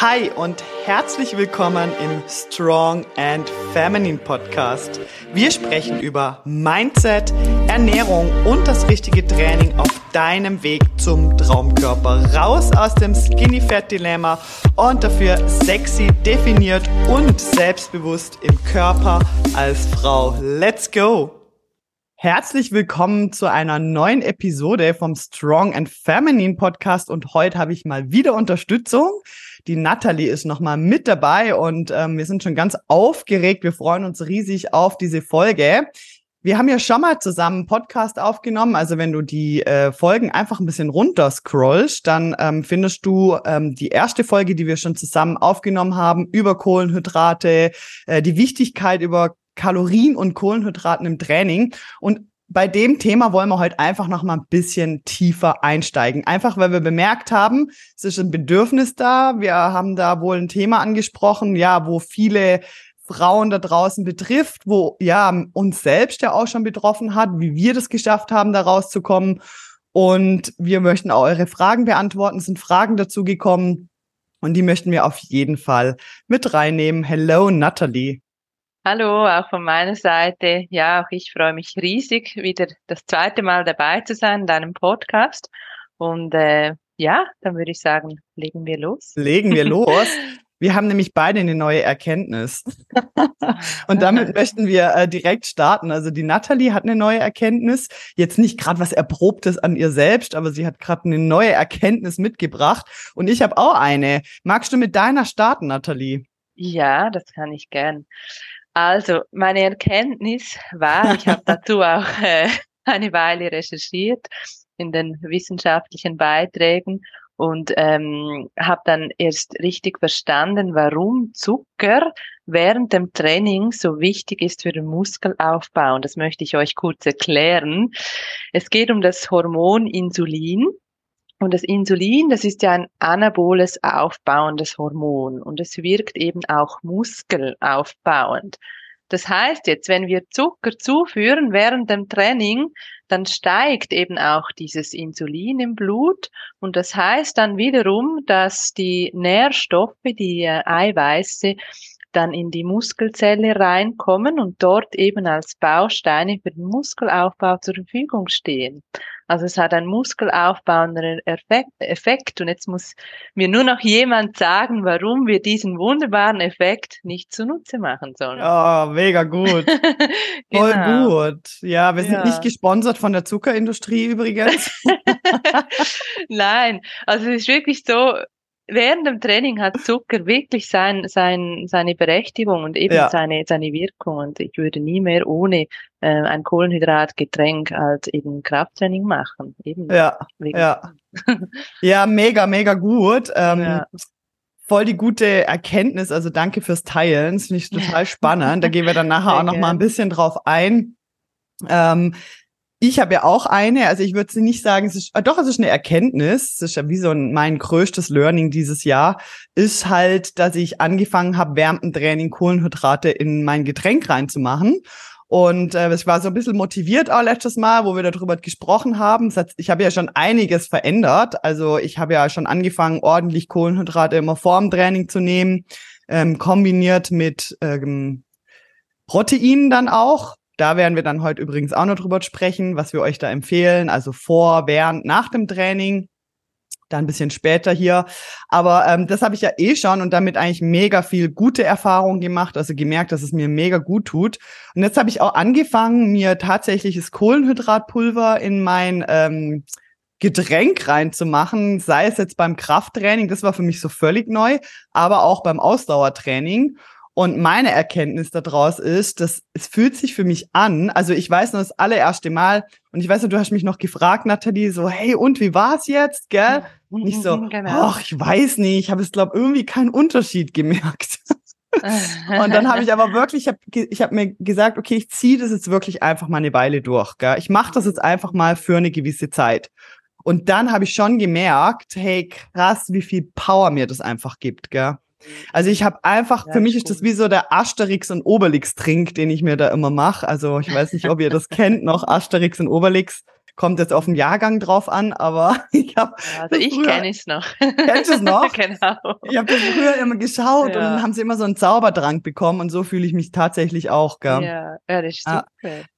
Hi und herzlich willkommen im Strong and Feminine Podcast. Wir sprechen über Mindset, Ernährung und das richtige Training auf deinem Weg zum Traumkörper. Raus aus dem Skinny Fat Dilemma und dafür sexy, definiert und selbstbewusst im Körper als Frau. Let's go! Herzlich willkommen zu einer neuen Episode vom Strong and Feminine Podcast und heute habe ich mal wieder Unterstützung. Die Natalie ist nochmal mit dabei und ähm, wir sind schon ganz aufgeregt. Wir freuen uns riesig auf diese Folge. Wir haben ja schon mal zusammen einen Podcast aufgenommen. Also wenn du die äh, Folgen einfach ein bisschen runter scrollst, dann ähm, findest du ähm, die erste Folge, die wir schon zusammen aufgenommen haben, über Kohlenhydrate, äh, die Wichtigkeit über Kalorien und Kohlenhydraten im Training. Und bei dem Thema wollen wir heute einfach noch mal ein bisschen tiefer einsteigen. Einfach weil wir bemerkt haben, es ist ein Bedürfnis da. Wir haben da wohl ein Thema angesprochen, ja, wo viele Frauen da draußen betrifft, wo ja uns selbst ja auch schon betroffen hat, wie wir das geschafft haben, da rauszukommen. Und wir möchten auch eure Fragen beantworten. Es sind Fragen dazu gekommen und die möchten wir auf jeden Fall mit reinnehmen. Hello, Natalie. Hallo, auch von meiner Seite. Ja, auch ich freue mich riesig, wieder das zweite Mal dabei zu sein in deinem Podcast. Und äh, ja, dann würde ich sagen, legen wir los. Legen wir los. Wir haben nämlich beide eine neue Erkenntnis. Und damit möchten wir äh, direkt starten. Also die Natalie hat eine neue Erkenntnis. Jetzt nicht gerade was Erprobtes an ihr selbst, aber sie hat gerade eine neue Erkenntnis mitgebracht. Und ich habe auch eine. Magst du mit deiner starten, Natalie? Ja, das kann ich gern. Also, meine Erkenntnis war, ich habe dazu auch äh, eine Weile recherchiert in den wissenschaftlichen Beiträgen und ähm, habe dann erst richtig verstanden, warum Zucker während dem Training so wichtig ist für den Muskelaufbau. Und das möchte ich euch kurz erklären. Es geht um das Hormon Insulin. Und das Insulin, das ist ja ein anaboles aufbauendes Hormon und es wirkt eben auch muskelaufbauend. Das heißt jetzt, wenn wir Zucker zuführen während dem Training, dann steigt eben auch dieses Insulin im Blut und das heißt dann wiederum, dass die Nährstoffe, die äh, Eiweiße dann in die Muskelzelle reinkommen und dort eben als Bausteine für den Muskelaufbau zur Verfügung stehen. Also es hat einen muskelaufbauenden Effekt und jetzt muss mir nur noch jemand sagen, warum wir diesen wunderbaren Effekt nicht zunutze machen sollen. Oh, mega gut. genau. Voll gut. Ja, wir sind ja. nicht gesponsert von der Zuckerindustrie übrigens. Nein, also es ist wirklich so, während dem Training hat Zucker wirklich sein, sein, seine Berechtigung und eben ja. seine, seine Wirkung. Und ich würde nie mehr ohne äh, ein Kohlenhydratgetränk als eben Krafttraining machen. Eben ja, ja. ja, mega, mega gut. Ähm, ja. Voll die gute Erkenntnis. Also danke fürs Teilen. Das finde ich total spannend. Da gehen wir dann nachher auch noch mal ein bisschen drauf ein. Ähm, ich habe ja auch eine, also ich würde nicht sagen, es ist, äh, doch, es ist eine Erkenntnis, es ist ja wie so ein, mein größtes Learning dieses Jahr, ist halt, dass ich angefangen habe, während dem Training Kohlenhydrate in mein Getränk reinzumachen. Und äh, ich war so ein bisschen motiviert auch letztes Mal, wo wir darüber gesprochen haben. Hat, ich habe ja schon einiges verändert. Also ich habe ja schon angefangen, ordentlich Kohlenhydrate immer vorm Training zu nehmen, ähm, kombiniert mit ähm, Proteinen dann auch. Da werden wir dann heute übrigens auch noch drüber sprechen, was wir euch da empfehlen. Also vor, während, nach dem Training. Dann ein bisschen später hier. Aber ähm, das habe ich ja eh schon und damit eigentlich mega viel gute Erfahrungen gemacht. Also gemerkt, dass es mir mega gut tut. Und jetzt habe ich auch angefangen, mir tatsächliches Kohlenhydratpulver in mein ähm, Getränk reinzumachen, sei es jetzt beim Krafttraining, das war für mich so völlig neu, aber auch beim Ausdauertraining. Und meine Erkenntnis daraus ist, dass es fühlt sich für mich an, also ich weiß noch das allererste Mal, und ich weiß noch, du hast mich noch gefragt, Nathalie, so, hey, und wie war's jetzt, gell? Und ich so, genau. ach, ich weiß nicht, ich habe es, glaube irgendwie keinen Unterschied gemerkt. und dann habe ich aber wirklich, ich habe ich hab mir gesagt, okay, ich ziehe das jetzt wirklich einfach mal eine Weile durch. Gell? Ich mache das jetzt einfach mal für eine gewisse Zeit. Und dann habe ich schon gemerkt, hey, krass, wie viel Power mir das einfach gibt. Gell? Also ich habe einfach, ja, für mich ist das wie so der Asterix und Obelix-Trink, den ich mir da immer mache. Also ich weiß nicht, ob ihr das kennt noch, Asterix und Obelix. Kommt jetzt auf den Jahrgang drauf an, aber ich habe. Also ich kenne es noch. Kennst du es noch? genau. Ich habe das früher immer geschaut ja. und dann haben sie immer so einen Zauberdrang bekommen und so fühle ich mich tatsächlich auch. Gell? Ja, ja, das ist super.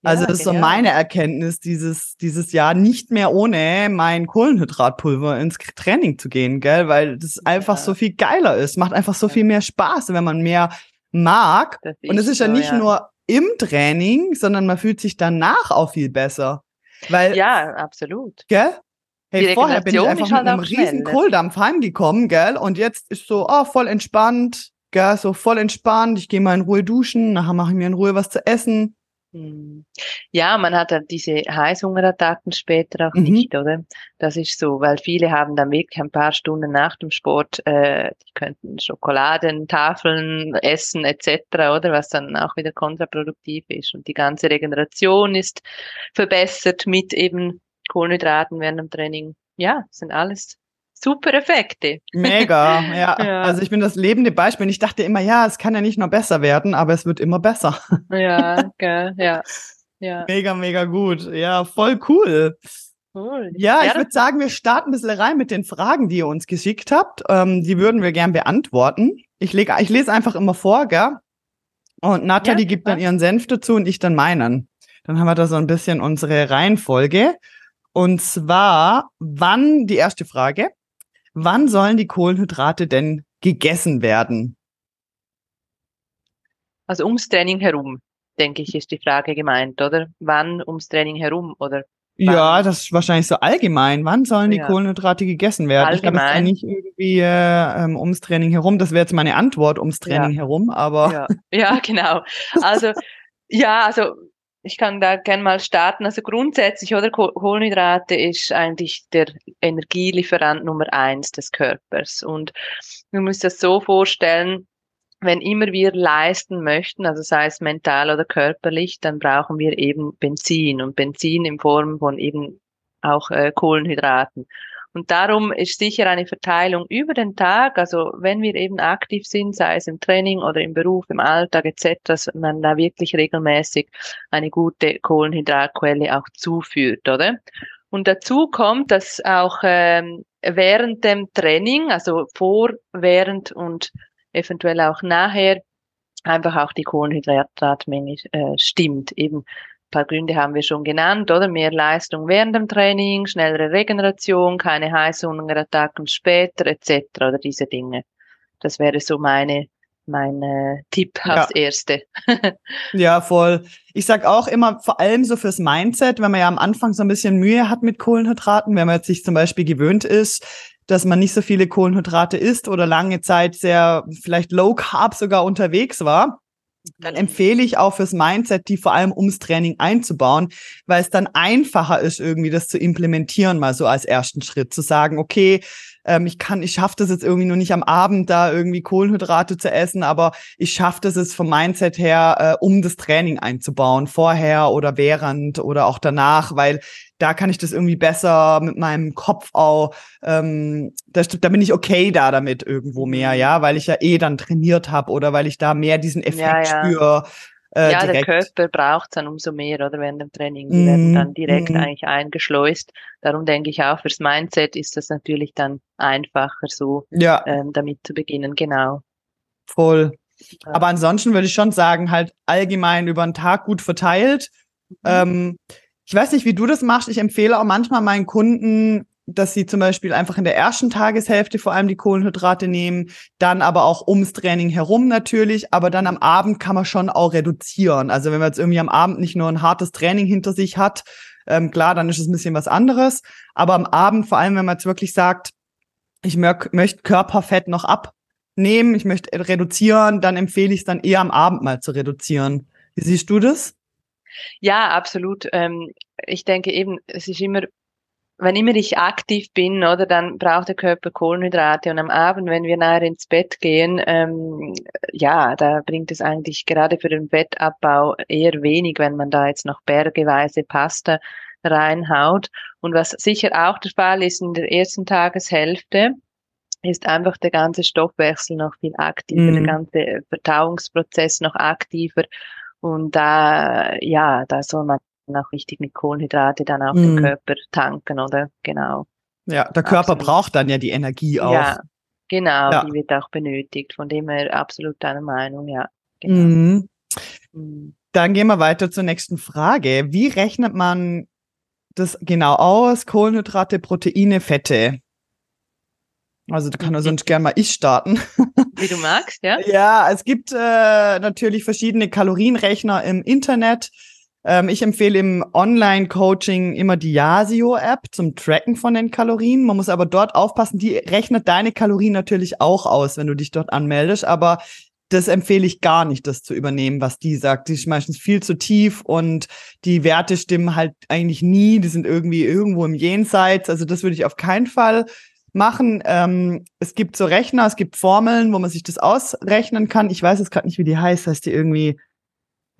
also das ist so meine Erkenntnis dieses, dieses Jahr, nicht mehr ohne mein Kohlenhydratpulver ins Training zu gehen, gell? Weil das einfach so viel geiler ist. Macht einfach so viel mehr Spaß, wenn man mehr mag. und es ist so, ja nicht nur im Training, sondern man fühlt sich danach auch viel besser. Weil, ja, absolut. Gell? Hey, vorher bin ich einfach mit halt einem riesen Kohldampf heimgekommen, gell? Und jetzt ist so, oh, voll entspannt, gell? So voll entspannt. Ich gehe mal in Ruhe duschen, nachher mache ich mir in Ruhe was zu essen. Hm. Ja, man hat dann diese Heißhungerattacken später auch mhm. nicht, oder? Das ist so, weil viele haben dann wirklich ein paar Stunden nach dem Sport, äh, die könnten Schokoladen, Tafeln essen etc., oder? Was dann auch wieder kontraproduktiv ist. Und die ganze Regeneration ist verbessert mit eben Kohlenhydraten während dem Training. Ja, sind alles super Effekte. Mega, ja. ja. Also ich bin das lebende Beispiel. Und ich dachte immer, ja, es kann ja nicht nur besser werden, aber es wird immer besser. Ja, geil, ja. ja. Mega, mega gut. Ja, voll cool. Cool. Ja, ja ich würde sagen, wir starten ein bisschen rein mit den Fragen, die ihr uns geschickt habt. Ähm, die würden wir gern beantworten. Ich, leg, ich lese einfach immer vor, gell? Und Nathalie ja, gibt dann ihren Senf dazu und ich dann meinen. Dann haben wir da so ein bisschen unsere Reihenfolge. Und zwar, wann, die erste Frage, Wann sollen die Kohlenhydrate denn gegessen werden? Also ums Training herum, denke ich, ist die Frage gemeint, oder? Wann ums Training herum oder? Wann? Ja, das ist wahrscheinlich so allgemein. Wann sollen die ja. Kohlenhydrate gegessen werden? Allgemein. Ich glaube, nicht irgendwie äh, ähm, ums Training herum. Das wäre jetzt meine Antwort ums Training ja. herum, aber. Ja. ja, genau. Also, ja, also ich kann da gerne mal starten. Also grundsätzlich, oder Kohlenhydrate ist eigentlich der Energielieferant Nummer eins des Körpers. Und man muss das so vorstellen, wenn immer wir leisten möchten, also sei es mental oder körperlich, dann brauchen wir eben Benzin und Benzin in Form von eben auch äh, Kohlenhydraten. Und darum ist sicher eine Verteilung über den Tag, also wenn wir eben aktiv sind, sei es im Training oder im Beruf, im Alltag etc., dass man da wirklich regelmäßig eine gute Kohlenhydratquelle auch zuführt, oder? Und dazu kommt, dass auch ähm, während dem Training, also vor, während und eventuell auch nachher, einfach auch die Kohlenhydratmenge äh, stimmt. Eben paar Gründe haben wir schon genannt, oder? Mehr Leistung während dem Training, schnellere Regeneration, keine Heißhungerattacken später etc. oder diese Dinge. Das wäre so meine mein äh, Tipp als ja. erste. ja, voll. Ich sag auch immer, vor allem so fürs Mindset, wenn man ja am Anfang so ein bisschen Mühe hat mit Kohlenhydraten, wenn man jetzt sich zum Beispiel gewöhnt ist, dass man nicht so viele Kohlenhydrate isst oder lange Zeit sehr vielleicht low carb sogar unterwegs war, dann empfehle ich auch fürs Mindset, die vor allem ums Training einzubauen, weil es dann einfacher ist, irgendwie das zu implementieren, mal so als ersten Schritt, zu sagen, okay, ähm, ich kann, ich schaffe das jetzt irgendwie nur nicht am Abend da irgendwie Kohlenhydrate zu essen, aber ich schaffe das jetzt vom Mindset her, äh, um das Training einzubauen, vorher oder während oder auch danach, weil da kann ich das irgendwie besser mit meinem Kopf auch, ähm, da, da bin ich okay da damit irgendwo mehr, mhm. ja, weil ich ja eh dann trainiert habe oder weil ich da mehr diesen Effekt ja, ja. spüre. Äh, ja, direkt. der Körper braucht dann umso mehr, oder während dem Training. Die mm, werden dann direkt mm. eigentlich eingeschleust. Darum denke ich auch, fürs Mindset ist das natürlich dann einfacher, so ja. ähm, damit zu beginnen, genau. Voll. Aber ansonsten würde ich schon sagen, halt allgemein über den Tag gut verteilt. Mhm. Ähm, ich weiß nicht, wie du das machst. Ich empfehle auch manchmal meinen Kunden, dass sie zum Beispiel einfach in der ersten Tageshälfte vor allem die Kohlenhydrate nehmen, dann aber auch ums Training herum natürlich, aber dann am Abend kann man schon auch reduzieren. Also wenn man jetzt irgendwie am Abend nicht nur ein hartes Training hinter sich hat, ähm, klar, dann ist es ein bisschen was anderes. Aber am Abend, vor allem wenn man jetzt wirklich sagt, ich möchte Körperfett noch abnehmen, ich möchte reduzieren, dann empfehle ich es dann eher am Abend mal zu reduzieren. Wie siehst du das? Ja, absolut. Ähm, ich denke eben, es ist immer wenn immer ich aktiv bin, oder, dann braucht der Körper Kohlenhydrate und am Abend, wenn wir nachher ins Bett gehen, ähm, ja, da bringt es eigentlich gerade für den Bettabbau eher wenig, wenn man da jetzt noch bergeweise Pasta reinhaut. Und was sicher auch der Fall ist in der ersten Tageshälfte, ist einfach der ganze Stoffwechsel noch viel aktiver, mm. der mhm. ganze Verdauungsprozess noch aktiver. Und da, ja, da soll man auch wichtig mit Kohlenhydrate dann auch mhm. den Körper tanken, oder? Genau. Ja, der Körper absolut. braucht dann ja die Energie auch. Ja, genau, ja. die wird auch benötigt. Von dem her absolut deine Meinung, ja. Genau. Mhm. Mhm. Dann gehen wir weiter zur nächsten Frage. Wie rechnet man das genau aus? Kohlenhydrate, Proteine, Fette. Also da kann er sonst gerne mal ich starten. Wie du magst, ja? Ja, es gibt äh, natürlich verschiedene Kalorienrechner im Internet. Ähm, ich empfehle im Online-Coaching immer die Yasio-App zum Tracken von den Kalorien. Man muss aber dort aufpassen, die rechnet deine Kalorien natürlich auch aus, wenn du dich dort anmeldest. Aber das empfehle ich gar nicht, das zu übernehmen, was die sagt. Die ist meistens viel zu tief und die Werte stimmen halt eigentlich nie. Die sind irgendwie irgendwo im Jenseits. Also das würde ich auf keinen Fall machen. Ähm, es gibt so Rechner, es gibt Formeln, wo man sich das ausrechnen kann. Ich weiß jetzt gerade nicht, wie die heißt. Heißt die irgendwie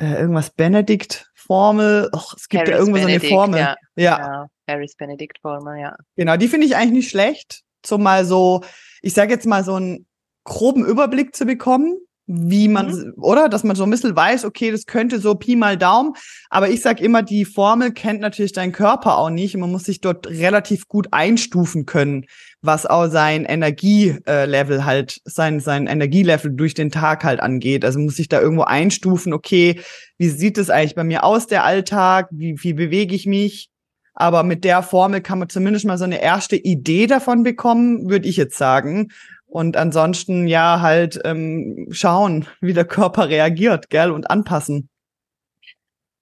äh, irgendwas Benedikt-Formel? Es gibt Harris ja irgendwo Benedict, so eine Formel. Ja, ja. Genau. Harris Benedict-Formel, ja. Genau, die finde ich eigentlich nicht schlecht. So mal so, ich sage jetzt mal so einen groben Überblick zu bekommen wie man, mhm. oder? Dass man so ein bisschen weiß, okay, das könnte so Pi mal Daumen. Aber ich sag immer, die Formel kennt natürlich dein Körper auch nicht. Und man muss sich dort relativ gut einstufen können, was auch sein Energielevel halt, sein, sein Energielevel durch den Tag halt angeht. Also muss ich da irgendwo einstufen, okay, wie sieht es eigentlich bei mir aus, der Alltag? Wie, wie bewege ich mich? Aber mit der Formel kann man zumindest mal so eine erste Idee davon bekommen, würde ich jetzt sagen. Und ansonsten ja halt ähm, schauen, wie der Körper reagiert, gell, und anpassen.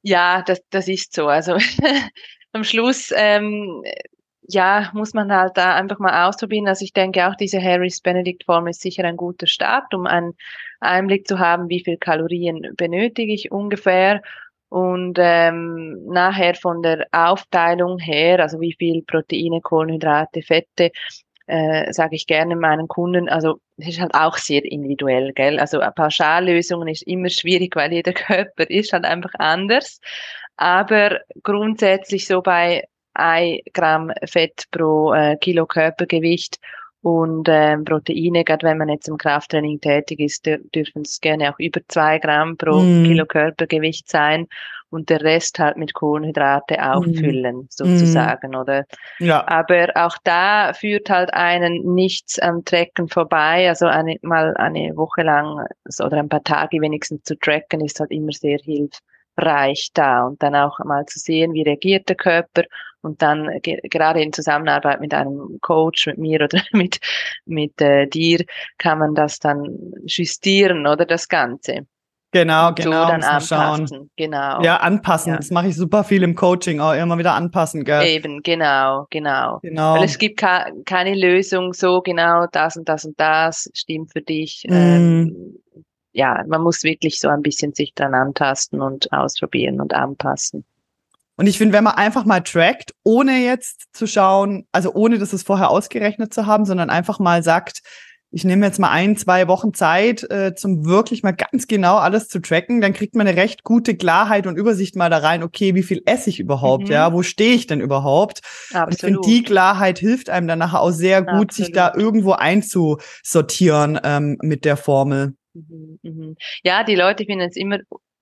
Ja, das, das ist so. Also am Schluss, ähm, ja, muss man halt da einfach mal ausprobieren. Also ich denke auch diese Harris-Benedict-Form ist sicher ein guter Start, um einen Einblick zu haben, wie viel Kalorien benötige ich ungefähr. Und ähm, nachher von der Aufteilung her, also wie viel Proteine, Kohlenhydrate, Fette, äh, sage ich gerne meinen Kunden, also es ist halt auch sehr individuell, gell? Also Pauschallösungen ist immer schwierig, weil jeder Körper ist halt einfach anders. Aber grundsätzlich so bei ein Gramm Fett pro äh, Kilo Körpergewicht und ähm, Proteine, gerade wenn man jetzt im Krafttraining tätig ist, dürfen es gerne auch über zwei Gramm pro mm. Kilo Körpergewicht sein und der Rest halt mit Kohlenhydrate auffüllen, mm. sozusagen, mm. oder? Ja. Aber auch da führt halt einen nichts am Tracken vorbei. Also eine, mal eine Woche lang oder ein paar Tage wenigstens zu tracken ist halt immer sehr hilfreich da und dann auch mal zu sehen, wie reagiert der Körper und dann gerade in Zusammenarbeit mit einem Coach, mit mir oder mit, mit äh, dir, kann man das dann justieren oder das Ganze. Genau, genau. So dann anpassen. Schauen. Genau. Ja, anpassen. Ja. Das mache ich super viel im Coaching, auch immer wieder anpassen, gell? Eben, genau, genau. genau. Weil es gibt keine Lösung, so genau, das und das und das stimmt für dich. Mm. Ähm, ja, man muss wirklich so ein bisschen sich dran antasten und ausprobieren und anpassen. Und ich finde, wenn man einfach mal trackt, ohne jetzt zu schauen, also ohne das es vorher ausgerechnet zu haben, sondern einfach mal sagt, ich nehme jetzt mal ein, zwei Wochen Zeit, äh, zum wirklich mal ganz genau alles zu tracken, dann kriegt man eine recht gute Klarheit und Übersicht mal da rein, okay, wie viel esse ich überhaupt, mhm. ja, wo stehe ich denn überhaupt? Absolut. Und ich finde, die Klarheit hilft einem dann nachher auch sehr gut, Absolut. sich da irgendwo einzusortieren ähm, mit der Formel. Mhm, mhm. Ja, die Leute finden es immer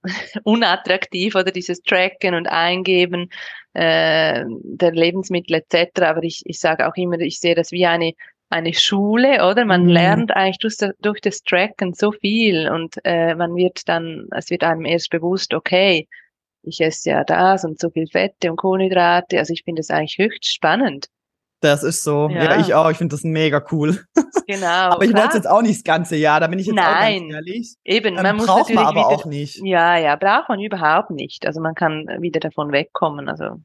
unattraktiv oder dieses Tracken und Eingeben äh, der Lebensmittel etc. Aber ich, ich sage auch immer, ich sehe das wie eine eine Schule, oder? Man mhm. lernt eigentlich durch das, durch das Tracken so viel und äh, man wird dann, es wird einem erst bewusst, okay, ich esse ja das und so viel Fette und Kohlenhydrate. Also ich finde das eigentlich höchst spannend. Das ist so. Ja, ja ich auch. Ich finde das mega cool. Genau. aber ich wollte jetzt auch nicht das ganze Jahr, da bin ich jetzt Nein, auch ganz ehrlich. Eben, man ähm, muss braucht man aber wieder, auch nicht. Ja, ja, braucht man überhaupt nicht. Also man kann wieder davon wegkommen. Also ein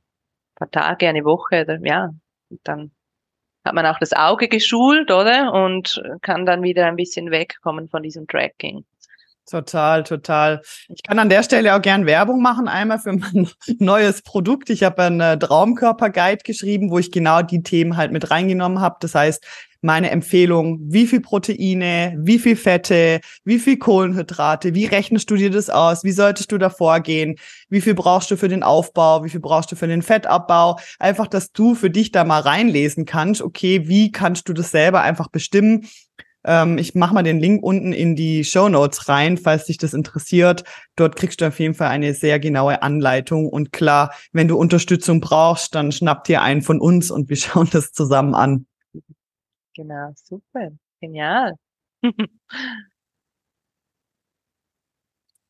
paar Tage, eine Woche, oder, ja, und dann hat man auch das Auge geschult, oder? Und kann dann wieder ein bisschen wegkommen von diesem Tracking. Total, total. Ich kann an der Stelle auch gern Werbung machen, einmal für mein neues Produkt. Ich habe einen äh, Traumkörper-Guide geschrieben, wo ich genau die Themen halt mit reingenommen habe. Das heißt, meine Empfehlung, wie viel Proteine, wie viel Fette, wie viel Kohlenhydrate, wie rechnest du dir das aus, wie solltest du da vorgehen, wie viel brauchst du für den Aufbau, wie viel brauchst du für den Fettabbau, einfach, dass du für dich da mal reinlesen kannst, okay, wie kannst du das selber einfach bestimmen Ähm, ich mache mal den Link unten in die Show Notes rein, falls dich das interessiert. Dort kriegst du auf jeden Fall eine sehr genaue Anleitung. Und klar, wenn du Unterstützung brauchst, dann schnapp dir einen von uns und wir schauen das zusammen an. Genau, super. Genial.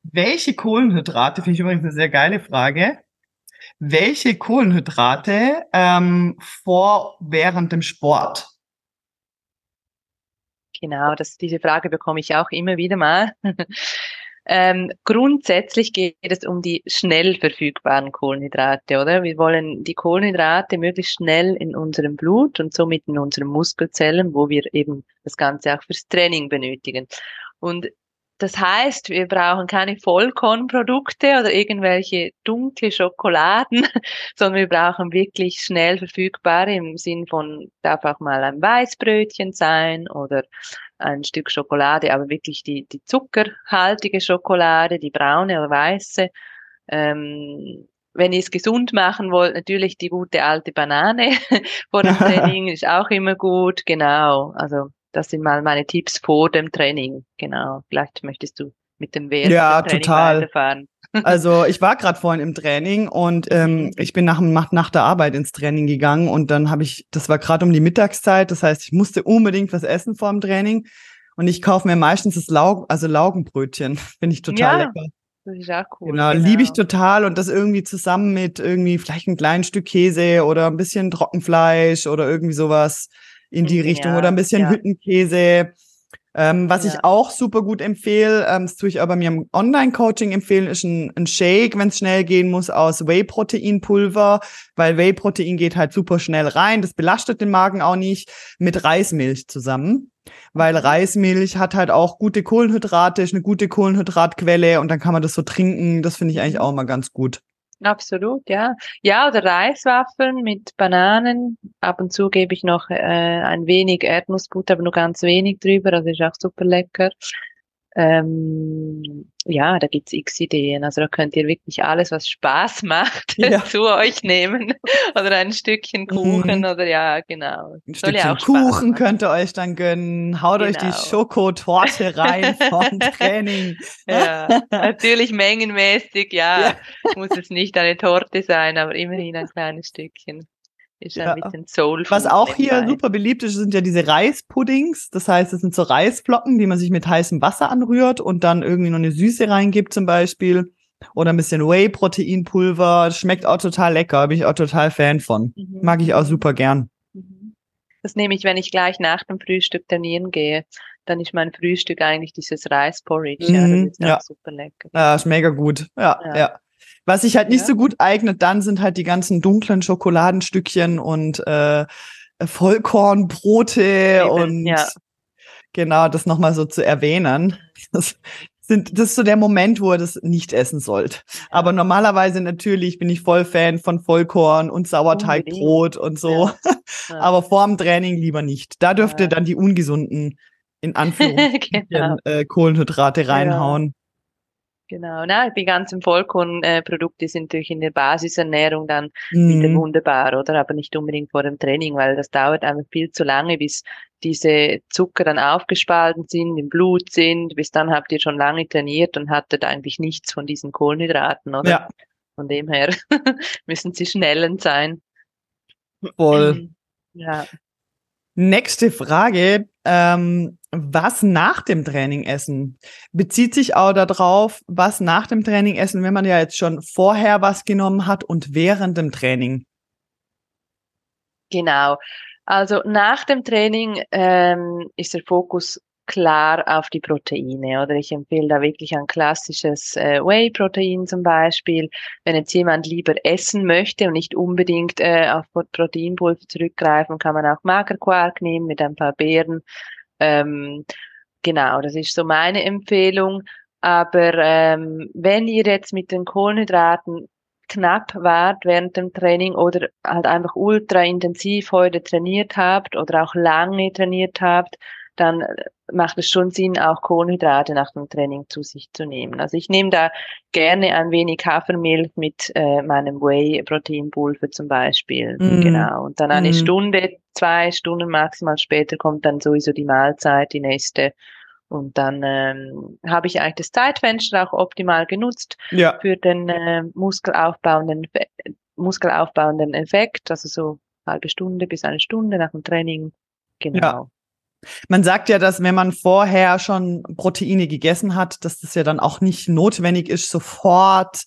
Welche Kohlenhydrate, finde ich übrigens eine sehr geile Frage, welche Kohlenhydrate ähm, vor während dem Sport? Genau, das, diese Frage bekomme ich auch immer wieder mal. ähm, grundsätzlich geht es um die schnell verfügbaren Kohlenhydrate, oder? Wir wollen die Kohlenhydrate möglichst schnell in unserem Blut und somit in unseren Muskelzellen, wo wir eben das Ganze auch fürs Training benötigen. Und das heißt, wir brauchen keine Vollkornprodukte oder irgendwelche dunkle Schokoladen, sondern wir brauchen wirklich schnell verfügbare im Sinn von, darf auch mal ein Weißbrötchen sein oder ein Stück Schokolade, aber wirklich die, die zuckerhaltige Schokolade, die braune oder weiße. Ähm, wenn ihr es gesund machen wollt, natürlich die gute alte Banane vor dem Training ist auch immer gut, genau. Also das sind mal meine Tipps vor dem Training. Genau. Vielleicht möchtest du mit dem Wert ja, total. weiterfahren. Also ich war gerade vorhin im Training und ähm, ich bin nach, nach der Arbeit ins Training gegangen und dann habe ich, das war gerade um die Mittagszeit, das heißt, ich musste unbedingt was essen vor dem Training und ich kaufe mir meistens das Laugen, also Laugenbrötchen, finde ich total ja. lecker. Das ist auch cool. Genau, genau. liebe ich total und das irgendwie zusammen mit irgendwie vielleicht ein kleines Stück Käse oder ein bisschen Trockenfleisch oder irgendwie sowas in die Richtung oder ein bisschen ja. Hüttenkäse. Ähm, was ja. ich auch super gut empfehle, ähm, das tue ich aber mir im Online-Coaching empfehlen, ist ein, ein Shake, wenn es schnell gehen muss, aus Whey-Protein-Pulver, weil Whey-Protein geht halt super schnell rein, das belastet den Magen auch nicht, mit Reismilch zusammen. Weil. Reismilch hat halt auch gute Kohlenhydrate, ist eine gute Kohlenhydratquelle und dann kann man das so trinken. Das finde ich eigentlich mhm. auch mal ganz gut. Absolut, ja. Ja, oder Reiswaffeln mit Bananen. Ab und zu gebe ich noch äh, ein wenig Erdnussbutter, aber nur ganz wenig drüber. Das ist auch super lecker. Ähm, ja, da gibt's x Ideen. Also da könnt ihr wirklich alles, was Spaß macht, ja. zu euch nehmen. oder ein Stückchen Kuchen mhm. oder ja, genau. Ein Soll Stückchen Kuchen könnt ihr euch dann gönnen. Haut genau. euch die genau. Schokotorte rein vom Training. ja, natürlich mengenmäßig, ja, ja. Muss es nicht eine Torte sein, aber immerhin ein kleines Stückchen. Ist ja. ein bisschen Soul. Was auch hier dabei. super beliebt ist, sind ja diese Reispuddings. Das heißt, es sind so Reisflocken, die man sich mit heißem Wasser anrührt und dann irgendwie noch eine Süße reingibt zum Beispiel. Oder ein bisschen Whey-Proteinpulver. Schmeckt auch total lecker. Bin ich auch total Fan von. Mhm. Mag ich auch super gern. Mhm. Das nehme ich, wenn ich gleich nach dem Frühstück trainieren gehe. Dann ist mein Frühstück eigentlich dieses Reisporridge. Mhm. Ja, das ist ja. super lecker. Ja, ist mega gut. Ja, ja. ja. Was sich halt nicht ja. so gut eignet, dann sind halt die ganzen dunklen Schokoladenstückchen und äh, Vollkornbrote Eben, und ja. genau, das nochmal so zu erwähnen. Das, sind, das ist so der Moment, wo ihr das nicht essen sollt. Aber normalerweise natürlich bin ich voll Fan von Vollkorn und Sauerteigbrot und so. Ja. Ja. Aber vorm Training lieber nicht. Da dürft ihr dann die ungesunden, in Anführungszeichen, genau. äh, Kohlenhydrate reinhauen. Genau, na, die ganzen Vollkornprodukte sind natürlich in der Basisernährung dann mhm. wieder wunderbar, oder? Aber nicht unbedingt vor dem Training, weil das dauert einfach viel zu lange, bis diese Zucker dann aufgespalten sind, im Blut sind, bis dann habt ihr schon lange trainiert und hattet eigentlich nichts von diesen Kohlenhydraten, oder? Ja. Von dem her müssen sie schnellend sein. Voll. Ja. Nächste Frage. Ähm, was nach dem Training essen? Bezieht sich auch darauf, was nach dem Training essen, wenn man ja jetzt schon vorher was genommen hat und während dem Training? Genau. Also nach dem Training ähm, ist der Fokus klar auf die Proteine. Oder ich empfehle da wirklich ein klassisches äh, Whey-Protein zum Beispiel. Wenn jetzt jemand lieber essen möchte und nicht unbedingt äh, auf Proteinpulver zurückgreifen, kann man auch Magerquark nehmen mit ein paar Beeren. Ähm, genau, das ist so meine Empfehlung. Aber ähm, wenn ihr jetzt mit den Kohlenhydraten knapp wart während dem Training oder halt einfach ultra intensiv heute trainiert habt oder auch lange trainiert habt, dann äh, macht es schon Sinn, auch Kohlenhydrate nach dem Training zu sich zu nehmen. Also ich nehme da gerne ein wenig Hafermilch mit äh, meinem Whey-Proteinpulver zum Beispiel. Mm. Genau. Und dann eine mm. Stunde zwei Stunden maximal später kommt dann sowieso die Mahlzeit, die nächste. Und dann ähm, habe ich eigentlich das Zeitfenster auch optimal genutzt ja. für den äh, muskelaufbauenden, muskelaufbauenden Effekt, also so halbe Stunde bis eine Stunde nach dem Training. Genau. Ja. Man sagt ja, dass wenn man vorher schon Proteine gegessen hat, dass das ja dann auch nicht notwendig ist, sofort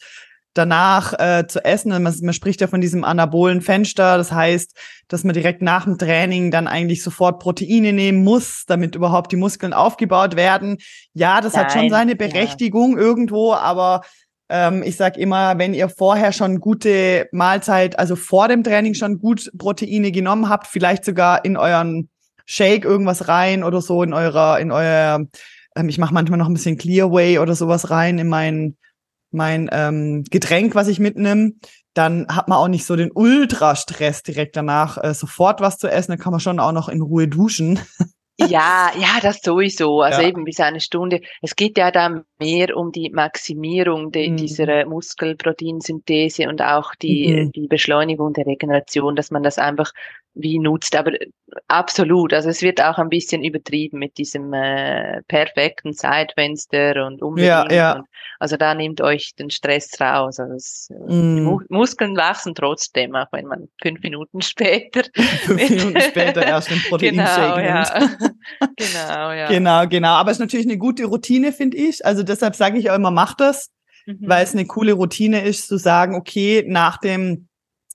danach äh, zu essen. Man, man spricht ja von diesem anabolen Fenster. Das heißt, dass man direkt nach dem Training dann eigentlich sofort Proteine nehmen muss, damit überhaupt die Muskeln aufgebaut werden. Ja, das Nein, hat schon seine Berechtigung ja. irgendwo, aber ähm, ich sag immer, wenn ihr vorher schon gute Mahlzeit, also vor dem Training schon gut Proteine genommen habt, vielleicht sogar in euren Shake irgendwas rein oder so in eurer, in euer, ähm, ich mache manchmal noch ein bisschen Clearway oder sowas rein in mein, mein ähm, Getränk, was ich mitnehme, dann hat man auch nicht so den Ultrastress direkt danach, äh, sofort was zu essen. Dann kann man schon auch noch in Ruhe duschen. Ja, ja, das sowieso. Also ja. eben bis eine Stunde. Es geht ja da mehr um die Maximierung de, mhm. dieser Muskelproteinsynthese und auch die, mhm. die Beschleunigung der Regeneration, dass man das einfach wie nutzt. Aber absolut, also es wird auch ein bisschen übertrieben mit diesem äh, perfekten Zeitfenster und unbedingt. Ja, ja. Und, also da nimmt euch den Stress raus. Also es, mm. Mu Muskeln wachsen trotzdem, auch wenn man fünf Minuten später. fünf Minuten später erst den Proteinshake genau, ja. genau, ja. Genau, genau. Aber es ist natürlich eine gute Routine, finde ich. Also deshalb sage ich auch immer, mach das, mhm. weil es eine coole Routine ist, zu sagen, okay, nach dem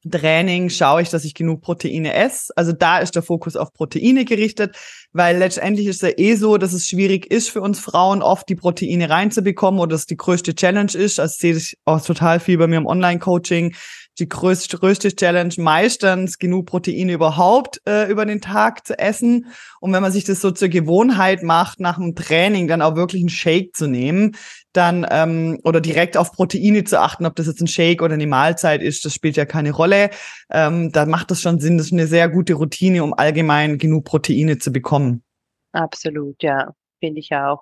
Training schaue ich, dass ich genug Proteine esse. Also da ist der Fokus auf Proteine gerichtet, weil letztendlich ist es ja eh so, dass es schwierig ist für uns Frauen oft die Proteine reinzubekommen oder dass die größte Challenge ist. Also sehe ich auch total viel bei mir im Online-Coaching, die größte, größte Challenge, meistens genug Proteine überhaupt äh, über den Tag zu essen. Und wenn man sich das so zur Gewohnheit macht, nach dem Training dann auch wirklich einen Shake zu nehmen, dann ähm, oder direkt auf Proteine zu achten, ob das jetzt ein Shake oder eine Mahlzeit ist, das spielt ja keine Rolle. Ähm, da macht das schon Sinn. Das ist eine sehr gute Routine, um allgemein genug Proteine zu bekommen. Absolut, ja, finde ich auch.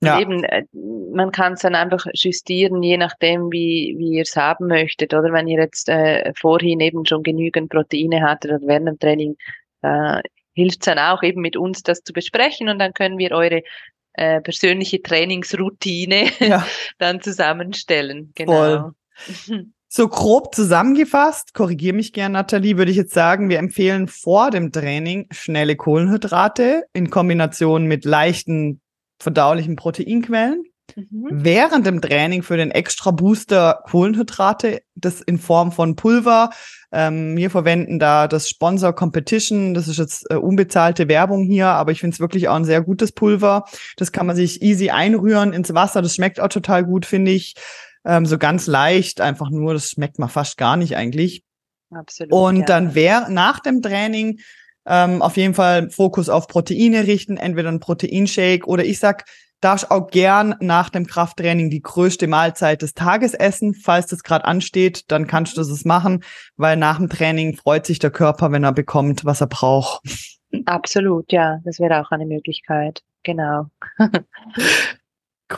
Ja. eben, äh, man kann es dann einfach justieren, je nachdem, wie, wie ihr es haben möchtet. Oder wenn ihr jetzt äh, vorhin eben schon genügend Proteine hattet oder während dem Training, äh, hilft es dann auch eben mit uns das zu besprechen und dann können wir eure äh, persönliche Trainingsroutine ja. dann zusammenstellen. Genau. Voll. So grob zusammengefasst, korrigiere mich gern, Nathalie, würde ich jetzt sagen, wir empfehlen vor dem Training schnelle Kohlenhydrate in Kombination mit leichten verdaulichen Proteinquellen. Mhm. Während dem Training für den extra Booster Kohlenhydrate, das in Form von Pulver. Ähm, wir verwenden da das Sponsor Competition. Das ist jetzt äh, unbezahlte Werbung hier, aber ich finde es wirklich auch ein sehr gutes Pulver. Das kann man sich easy einrühren ins Wasser. Das schmeckt auch total gut, finde ich. Ähm, so ganz leicht, einfach nur, das schmeckt man fast gar nicht eigentlich. Absolut. Und ja. dann wer nach dem Training ähm, auf jeden Fall Fokus auf Proteine richten, entweder ein Proteinshake oder ich sag, darfst auch gern nach dem Krafttraining die größte Mahlzeit des Tages essen. Falls das gerade ansteht, dann kannst du das machen, weil nach dem Training freut sich der Körper, wenn er bekommt, was er braucht. Absolut, ja, das wäre auch eine Möglichkeit. Genau.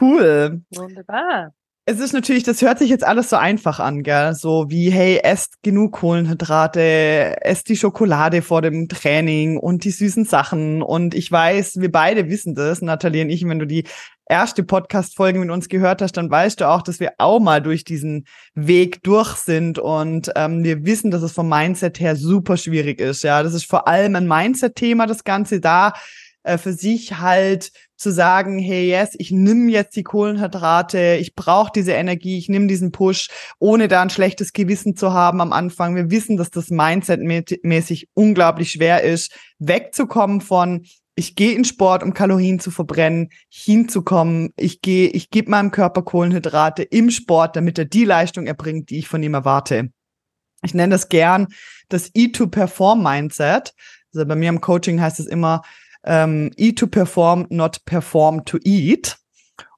cool. Wunderbar es ist natürlich, das hört sich jetzt alles so einfach an, gell? So wie, hey, esst genug Kohlenhydrate, esst die Schokolade vor dem Training und die süßen Sachen. Und ich weiß, wir beide wissen das, Nathalie und ich, wenn du die erste Podcast-Folge mit uns gehört hast, dann weißt du auch, dass wir auch mal durch diesen Weg durch sind und ähm, wir wissen, dass es vom Mindset her super schwierig ist. Ja, das ist vor allem ein Mindset-Thema, das Ganze da äh, für sich halt zu sagen, hey, yes, ich nimm jetzt die Kohlenhydrate, ich brauche diese Energie, ich nimm diesen Push, ohne da ein schlechtes Gewissen zu haben am Anfang. Wir wissen, dass das Mindset-mäßig unglaublich schwer ist, wegzukommen von ich gehe in Sport, um Kalorien zu verbrennen, hinzukommen. Ich gehe, ich gebe meinem Körper Kohlenhydrate im Sport, damit er die Leistung erbringt, die ich von ihm erwarte. Ich nenne das gern das E-to-Perform-Mindset. Also bei mir im Coaching heißt es immer, ähm, Eat to Perform, not Perform to Eat.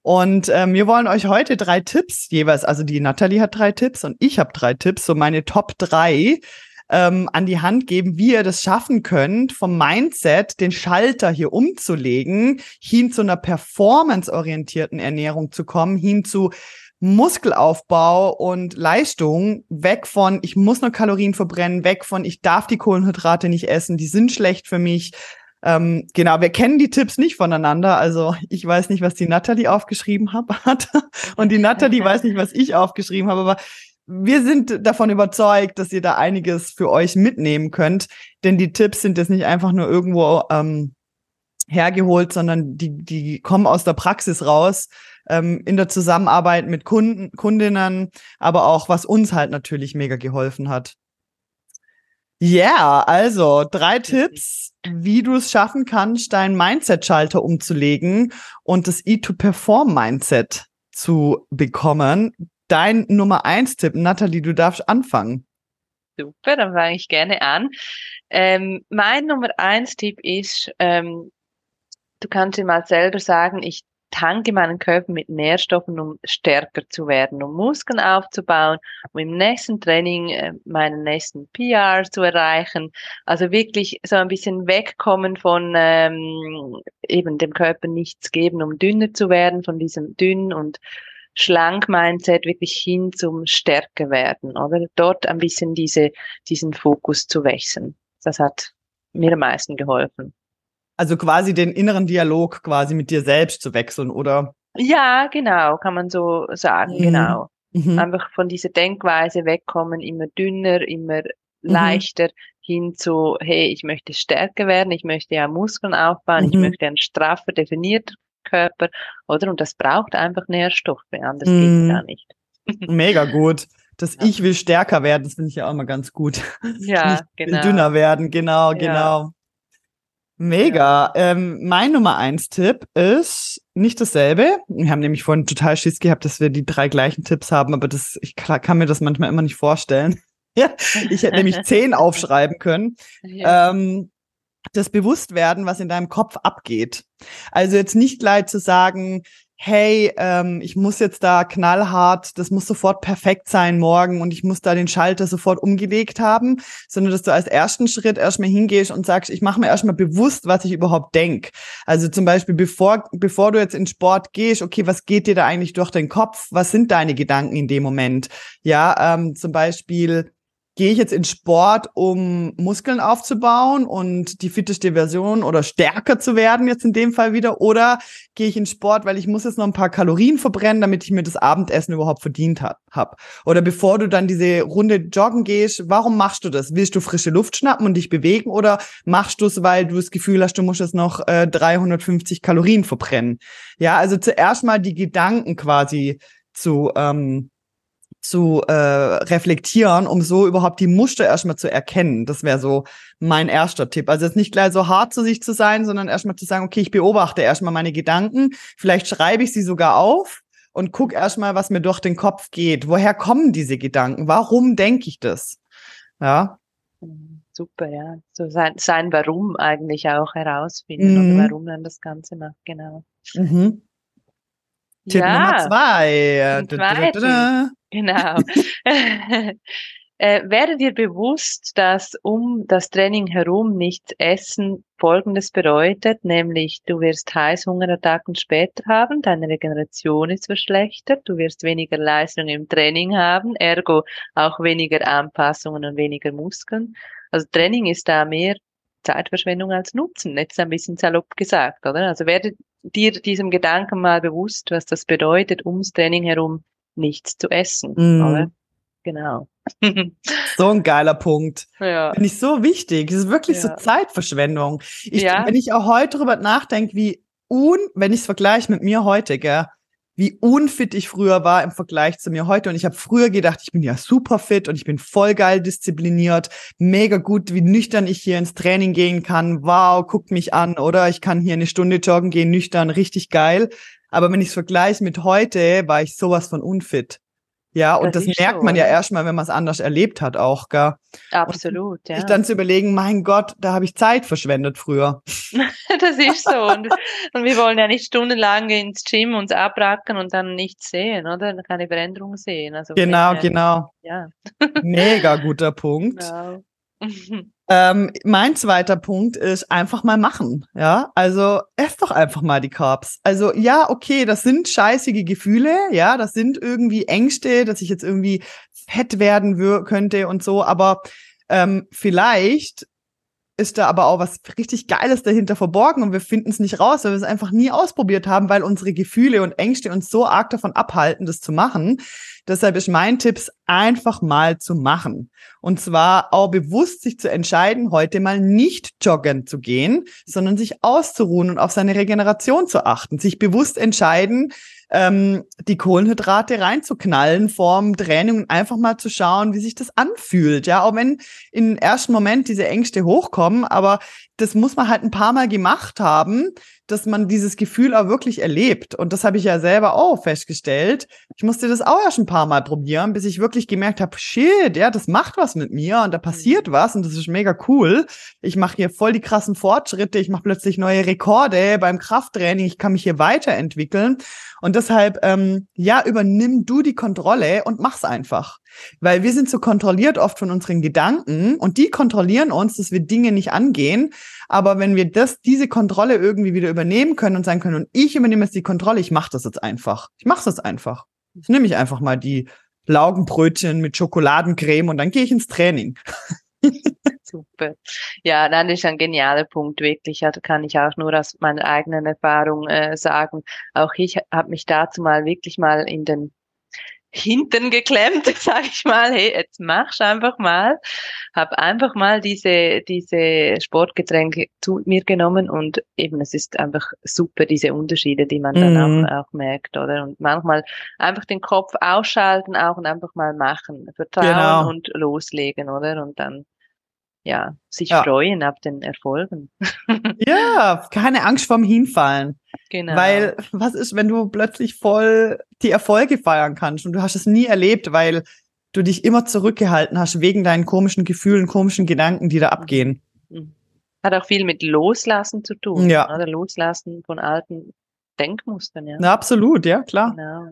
Und ähm, wir wollen euch heute drei Tipps jeweils, also die Natalie hat drei Tipps und ich habe drei Tipps, so meine Top drei ähm, an die Hand geben, wie ihr das schaffen könnt, vom Mindset den Schalter hier umzulegen, hin zu einer performanceorientierten Ernährung zu kommen, hin zu Muskelaufbau und Leistung weg von, ich muss nur Kalorien verbrennen, weg von, ich darf die Kohlenhydrate nicht essen, die sind schlecht für mich. Ähm, genau, wir kennen die Tipps nicht voneinander. Also ich weiß nicht, was die Natalie aufgeschrieben hat und die Natalie weiß nicht, was ich aufgeschrieben habe, aber wir sind davon überzeugt, dass ihr da einiges für euch mitnehmen könnt, denn die Tipps sind jetzt nicht einfach nur irgendwo ähm, hergeholt, sondern die, die kommen aus der Praxis raus ähm, in der Zusammenarbeit mit Kunden, Kundinnen, aber auch was uns halt natürlich mega geholfen hat. Ja, yeah, also drei Tipps, wie du es schaffen kannst, deinen Mindset-Schalter umzulegen und das E2-Perform-Mindset zu bekommen. Dein Nummer eins Tipp, Nathalie, du darfst anfangen. Super, dann fange ich gerne an. Ähm, mein Nummer eins Tipp ist, ähm, du kannst dir mal selber sagen, ich tanke meinen Körper mit Nährstoffen, um stärker zu werden, um Muskeln aufzubauen, um im nächsten Training äh, meinen nächsten PR zu erreichen. Also wirklich so ein bisschen wegkommen von ähm, eben dem Körper nichts geben, um dünner zu werden, von diesem dünn und schlank Mindset wirklich hin zum stärker werden, oder? Dort ein bisschen diese, diesen Fokus zu wechseln. Das hat mir am meisten geholfen. Also quasi den inneren Dialog quasi mit dir selbst zu wechseln, oder? Ja, genau, kann man so sagen, mhm. genau. Mhm. Einfach von dieser Denkweise wegkommen, immer dünner, immer mhm. leichter hin zu, hey, ich möchte stärker werden, ich möchte ja Muskeln aufbauen, ich mhm. möchte einen straffer definierter Körper, oder? Und das braucht einfach Nährstoffe, anders geht es mhm. gar nicht. Mega gut. Das ja. Ich will stärker werden, das finde ich ja auch immer ganz gut. Ja, ich genau. Will dünner werden, genau, ja. genau. Mega. Ähm, mein Nummer eins Tipp ist nicht dasselbe. Wir haben nämlich vorhin total Schiss gehabt, dass wir die drei gleichen Tipps haben, aber das, ich kann mir das manchmal immer nicht vorstellen. ja, ich hätte nämlich zehn aufschreiben können. Ja. Ähm, das Bewusstwerden, was in deinem Kopf abgeht. Also jetzt nicht gleich zu sagen, hey, ähm, ich muss jetzt da knallhart, das muss sofort perfekt sein morgen und ich muss da den Schalter sofort umgelegt haben, sondern dass du als ersten Schritt erstmal hingehst und sagst, ich mache mir erstmal bewusst, was ich überhaupt denk. Also zum Beispiel, bevor, bevor du jetzt in Sport gehst, okay, was geht dir da eigentlich durch den Kopf? Was sind deine Gedanken in dem Moment? Ja, ähm, zum Beispiel, gehe ich jetzt in Sport, um Muskeln aufzubauen und die fitteste Version oder stärker zu werden jetzt in dem Fall wieder oder gehe ich in Sport, weil ich muss jetzt noch ein paar Kalorien verbrennen, damit ich mir das Abendessen überhaupt verdient habe. Oder bevor du dann diese Runde joggen gehst, warum machst du das? Willst du frische Luft schnappen und dich bewegen oder machst du es, weil du das Gefühl hast, du musst jetzt noch äh, 350 Kalorien verbrennen? Ja, also zuerst mal die Gedanken quasi zu ähm, zu äh, reflektieren, um so überhaupt die Muster erstmal zu erkennen. Das wäre so mein erster Tipp. Also jetzt nicht gleich so hart zu sich zu sein, sondern erstmal zu sagen, okay, ich beobachte erstmal meine Gedanken, vielleicht schreibe ich sie sogar auf und guck erstmal, was mir durch den Kopf geht. Woher kommen diese Gedanken? Warum denke ich das? Ja. Super, ja. So sein, sein Warum eigentlich auch herausfinden mhm. oder warum man das Ganze macht, genau. Mhm. Tipp ja. Nummer zwei. Zwei. Genau. äh, werde dir bewusst, dass um das Training herum nichts essen Folgendes bedeutet, nämlich du wirst Heißhungerattacken später haben, deine Regeneration ist verschlechtert, du wirst weniger Leistung im Training haben, ergo auch weniger Anpassungen und weniger Muskeln. Also Training ist da mehr Zeitverschwendung als Nutzen, jetzt ein bisschen salopp gesagt, oder? Also werde dir diesem Gedanken mal bewusst, was das bedeutet, ums Training herum nichts zu essen. Mm. Genau. so ein geiler Punkt. Ja. Finde ich so wichtig. Das ist wirklich ja. so Zeitverschwendung. Ich, ja. Wenn ich auch heute drüber nachdenke, wie un, wenn ich es vergleiche mit mir heute, gell, wie unfit ich früher war im Vergleich zu mir heute. Und ich habe früher gedacht, ich bin ja super fit und ich bin voll geil diszipliniert, mega gut, wie nüchtern ich hier ins Training gehen kann. Wow, guckt mich an, oder? Ich kann hier eine Stunde joggen gehen, nüchtern, richtig geil. Aber wenn ich es vergleiche mit heute, war ich sowas von unfit. Ja, und das, das merkt so, man ja erstmal, wenn man es anders erlebt hat auch, gell? Absolut, und ja. Sich dann zu überlegen, mein Gott, da habe ich Zeit verschwendet früher. das ist so. Und, und, wir wollen ja nicht stundenlang ins Gym uns abracken und dann nichts sehen, oder? Keine Veränderung sehen. Also genau, genau. Ja. Mega guter Punkt. Genau. Ähm, mein zweiter Punkt ist einfach mal machen. Ja, also ess doch einfach mal die Carbs. Also ja, okay, das sind scheißige Gefühle. Ja, das sind irgendwie Ängste, dass ich jetzt irgendwie fett werden könnte und so. Aber ähm, vielleicht ist da aber auch was richtig Geiles dahinter verborgen und wir finden es nicht raus, weil wir es einfach nie ausprobiert haben, weil unsere Gefühle und Ängste uns so arg davon abhalten, das zu machen. Deshalb ist mein Tipp, einfach mal zu machen. Und zwar auch bewusst sich zu entscheiden, heute mal nicht joggen zu gehen, sondern sich auszuruhen und auf seine Regeneration zu achten. Sich bewusst entscheiden, ähm, die Kohlenhydrate reinzuknallen vorm Training und einfach mal zu schauen, wie sich das anfühlt. Ja, auch wenn im ersten Moment diese Ängste hochkommen, aber das muss man halt ein paar Mal gemacht haben, dass man dieses Gefühl auch wirklich erlebt. Und das habe ich ja selber auch festgestellt. Ich musste das auch erst ein paar Mal probieren, bis ich wirklich gemerkt habe, shit, ja, das macht was mit mir und da passiert mhm. was und das ist mega cool. Ich mache hier voll die krassen Fortschritte, ich mache plötzlich neue Rekorde beim Krafttraining, ich kann mich hier weiterentwickeln. Und deshalb, ähm, ja, übernimm du die Kontrolle und mach's einfach. Weil wir sind so kontrolliert oft von unseren Gedanken und die kontrollieren uns, dass wir Dinge nicht angehen. Aber wenn wir das, diese Kontrolle irgendwie wieder übernehmen können und sagen können, und ich übernehme jetzt die Kontrolle, ich mache das jetzt einfach. Ich mache das einfach. Ich nehme ich einfach mal die Laugenbrötchen mit Schokoladencreme und dann gehe ich ins Training. Super. Ja, dann ist ein genialer Punkt, wirklich. Da kann ich auch nur aus meiner eigenen Erfahrung äh, sagen. Auch ich habe mich dazu mal wirklich mal in den Hintern geklemmt, sage ich mal, hey, jetzt mach's einfach mal. Hab einfach mal diese, diese Sportgetränke zu mir genommen und eben, es ist einfach super, diese Unterschiede, die man dann mhm. auch, auch merkt, oder? Und manchmal einfach den Kopf ausschalten auch und einfach mal machen, vertrauen genau. und loslegen, oder? Und dann ja, sich ja. freuen ab den Erfolgen. ja, keine Angst vorm Hinfallen. Genau. Weil was ist, wenn du plötzlich voll die Erfolge feiern kannst und du hast es nie erlebt, weil du dich immer zurückgehalten hast wegen deinen komischen Gefühlen, komischen Gedanken, die da abgehen. Mhm. Hat auch viel mit Loslassen zu tun. Ja. Oder Loslassen von alten Denkmustern, ja. Na, absolut, ja, klar. Genau.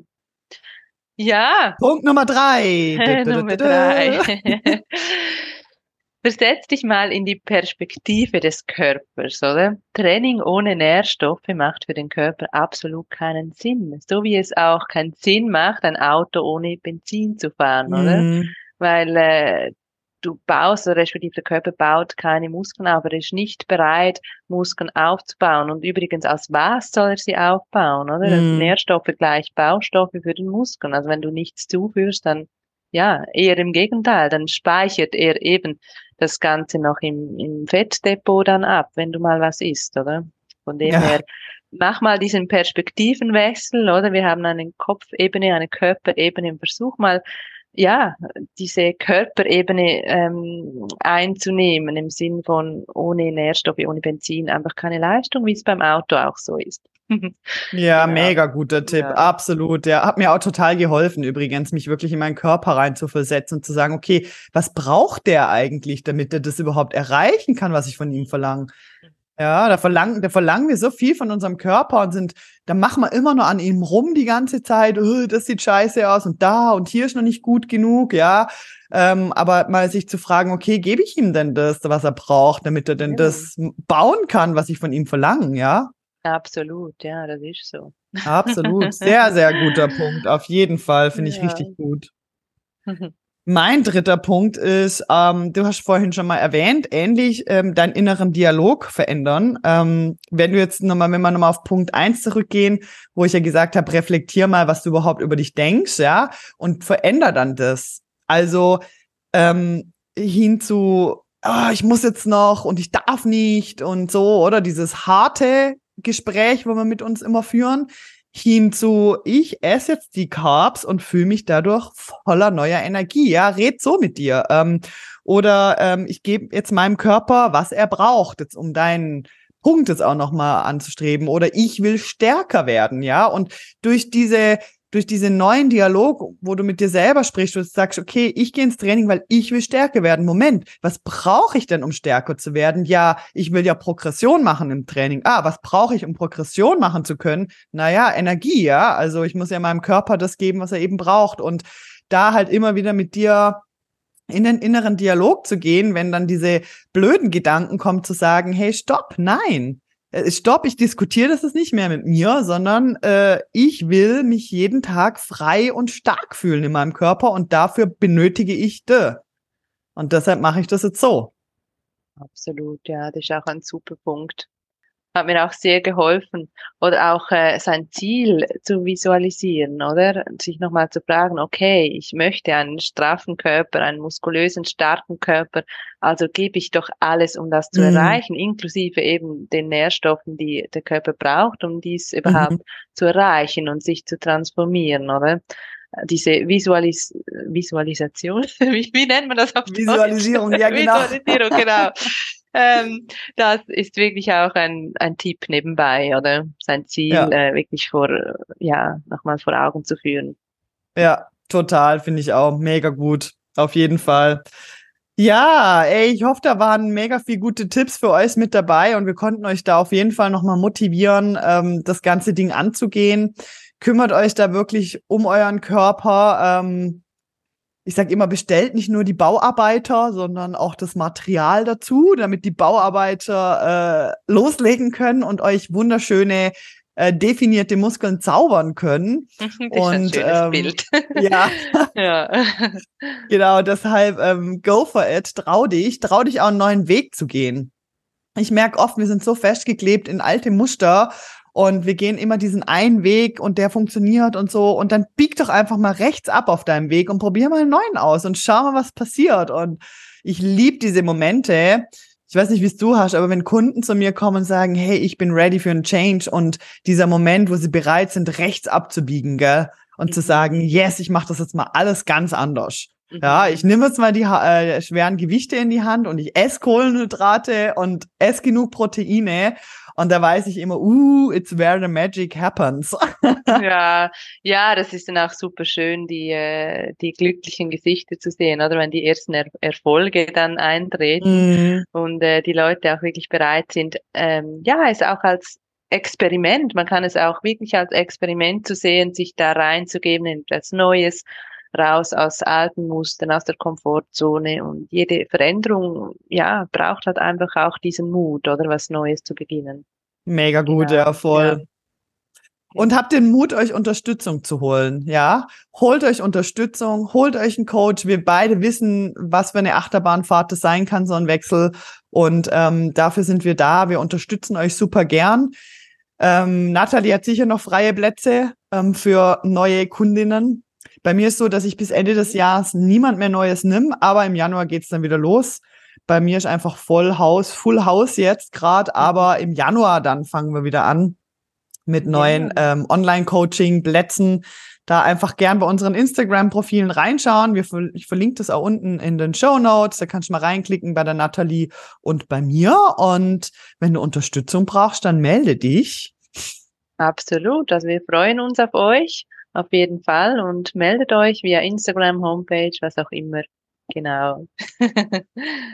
Ja. Punkt Nummer drei. Nummer drei. Versetz dich mal in die Perspektive des Körpers, oder? Training ohne Nährstoffe macht für den Körper absolut keinen Sinn. So wie es auch keinen Sinn macht, ein Auto ohne Benzin zu fahren, oder? Mm. Weil äh, du baust, oder respektive der Körper baut keine Muskeln auf, er ist nicht bereit, Muskeln aufzubauen. Und übrigens, aus was soll er sie aufbauen, oder? Mm. Nährstoffe gleich Baustoffe für den Muskeln. Also wenn du nichts zuführst, dann ja, eher im Gegenteil, dann speichert er eben das Ganze noch im, im Fettdepot dann ab, wenn du mal was isst, oder? Von dem ja. her, mach mal diesen Perspektivenwechsel, oder? Wir haben eine Kopfebene, eine Körperebene. Versuch mal, ja, diese Körperebene ähm, einzunehmen im Sinn von ohne Nährstoffe, ohne Benzin, einfach keine Leistung, wie es beim Auto auch so ist. ja, genau. mega guter Tipp, ja. absolut. Der hat mir auch total geholfen, übrigens, mich wirklich in meinen Körper rein zu versetzen und zu sagen, okay, was braucht der eigentlich, damit er das überhaupt erreichen kann, was ich von ihm verlange? Ja, da verlangen, da verlangen wir so viel von unserem Körper und sind, da machen wir immer nur an ihm rum die ganze Zeit, oh, das sieht scheiße aus und da und hier ist noch nicht gut genug, ja. Ähm, aber mal sich zu fragen, okay, gebe ich ihm denn das, was er braucht, damit er denn ja. das bauen kann, was ich von ihm verlange, ja? Absolut, ja, das ist so. Absolut, sehr, sehr guter Punkt. Auf jeden Fall finde ich ja. richtig gut. Mein dritter Punkt ist, ähm, du hast vorhin schon mal erwähnt, ähnlich ähm, deinen inneren Dialog verändern. Ähm, wenn du jetzt nochmal, wenn wir nochmal auf Punkt eins zurückgehen, wo ich ja gesagt habe, reflektier mal, was du überhaupt über dich denkst, ja, und veränder dann das. Also ähm, hin zu, oh, ich muss jetzt noch und ich darf nicht und so, oder dieses harte Gespräch, wo wir mit uns immer führen, hin zu, ich esse jetzt die Carbs und fühle mich dadurch voller neuer Energie. Ja, red so mit dir. Ähm, oder ähm, ich gebe jetzt meinem Körper, was er braucht, jetzt um deinen Punkt jetzt auch nochmal anzustreben. Oder ich will stärker werden, ja. Und durch diese durch diesen neuen Dialog, wo du mit dir selber sprichst und sagst, okay, ich gehe ins Training, weil ich will stärker werden. Moment, was brauche ich denn, um stärker zu werden? Ja, ich will ja Progression machen im Training. Ah, was brauche ich, um Progression machen zu können? Naja, Energie, ja. Also ich muss ja meinem Körper das geben, was er eben braucht. Und da halt immer wieder mit dir in den inneren Dialog zu gehen, wenn dann diese blöden Gedanken kommen, zu sagen, hey, stopp, nein, stopp, ich diskutiere das ist nicht mehr mit mir, sondern äh, ich will mich jeden Tag frei und stark fühlen in meinem Körper und dafür benötige ich de. Und deshalb mache ich das jetzt so. Absolut, ja, das ist auch ein super Punkt hat mir auch sehr geholfen. Oder auch äh, sein Ziel zu visualisieren, oder? Sich nochmal zu fragen, okay, ich möchte einen straffen Körper, einen muskulösen, starken Körper, also gebe ich doch alles, um das zu mhm. erreichen, inklusive eben den Nährstoffen, die der Körper braucht, um dies überhaupt mhm. zu erreichen und sich zu transformieren, oder? diese Visualis Visualisation, wie, wie nennt man das auf Visualisierung, Deutsch? ja genau. Visualisierung, genau. ähm, das ist wirklich auch ein, ein Tipp nebenbei, oder sein Ziel ja. äh, wirklich vor, ja, nochmal vor Augen zu führen. Ja, total, finde ich auch mega gut. Auf jeden Fall. Ja, ey, ich hoffe, da waren mega viel gute Tipps für euch mit dabei und wir konnten euch da auf jeden Fall nochmal motivieren, ähm, das ganze Ding anzugehen. Kümmert euch da wirklich um euren Körper. Ähm, ich sage immer, bestellt nicht nur die Bauarbeiter, sondern auch das Material dazu, damit die Bauarbeiter äh, loslegen können und euch wunderschöne äh, definierte Muskeln zaubern können. Das und ist ein ähm, Bild. ja, ja. genau. Deshalb ähm, go for it, trau dich, trau dich auch einen neuen Weg zu gehen. Ich merke oft, wir sind so festgeklebt in alte Muster und wir gehen immer diesen einen Weg und der funktioniert und so und dann bieg doch einfach mal rechts ab auf deinem Weg und probier mal einen neuen aus und schau mal, was passiert. Und ich liebe diese Momente. Ich weiß nicht, wie es du hast, aber wenn Kunden zu mir kommen und sagen, hey, ich bin ready für einen Change und dieser Moment, wo sie bereit sind, rechts abzubiegen, gell? Und mhm. zu sagen, yes, ich mache das jetzt mal alles ganz anders. Ja, mhm. ich nehme jetzt mal die äh, schweren Gewichte in die Hand und ich esse Kohlenhydrate und esse genug Proteine und da weiß ich immer, uh, it's where the magic happens. ja, ja, das ist dann auch super schön, die, äh, die glücklichen Gesichter zu sehen, oder wenn die ersten er Erfolge dann eintreten mm. und äh, die Leute auch wirklich bereit sind, ähm, ja, es auch als Experiment, man kann es auch wirklich als Experiment zu sehen, sich da reinzugeben in etwas Neues, raus aus alten Mustern, aus der Komfortzone und jede Veränderung, ja, braucht halt einfach auch diesen Mut, oder was Neues zu beginnen. Mega gut, genau. ja, voll. Ja. Und habt den Mut, euch Unterstützung zu holen, ja? Holt euch Unterstützung, holt euch einen Coach. Wir beide wissen, was für eine Achterbahnfahrt das sein kann, so ein Wechsel. Und ähm, dafür sind wir da. Wir unterstützen euch super gern. Ähm, Nathalie hat sicher noch freie Plätze ähm, für neue Kundinnen. Bei mir ist so, dass ich bis Ende des Jahres niemand mehr Neues nimm, aber im Januar geht's dann wieder los. Bei mir ist einfach voll Haus, Full House jetzt gerade, aber im Januar dann fangen wir wieder an mit neuen ja. ähm, Online-Coaching-Plätzen. Da einfach gern bei unseren Instagram-Profilen reinschauen. Wir, ich verlinke das auch unten in den Show Notes. Da kannst du mal reinklicken bei der Nathalie und bei mir. Und wenn du Unterstützung brauchst, dann melde dich. Absolut. Also wir freuen uns auf euch auf jeden Fall und meldet euch via Instagram, Homepage, was auch immer. Genau.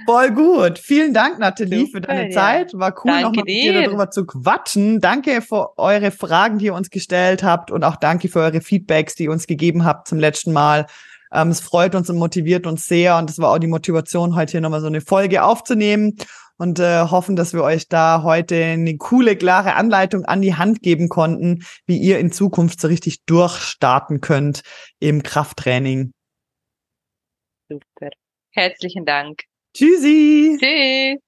Voll gut. Vielen Dank, Nathalie, Super, für deine ja. Zeit. War cool, nochmal mit dir darüber zu quatschen. Danke für eure Fragen, die ihr uns gestellt habt und auch danke für eure Feedbacks, die ihr uns gegeben habt zum letzten Mal. Ähm, es freut uns und motiviert uns sehr und das war auch die Motivation, heute hier nochmal so eine Folge aufzunehmen und äh, hoffen, dass wir euch da heute eine coole, klare Anleitung an die Hand geben konnten, wie ihr in Zukunft so richtig durchstarten könnt im Krafttraining. Super. Herzlichen Dank. Tschüssi. Tschüss.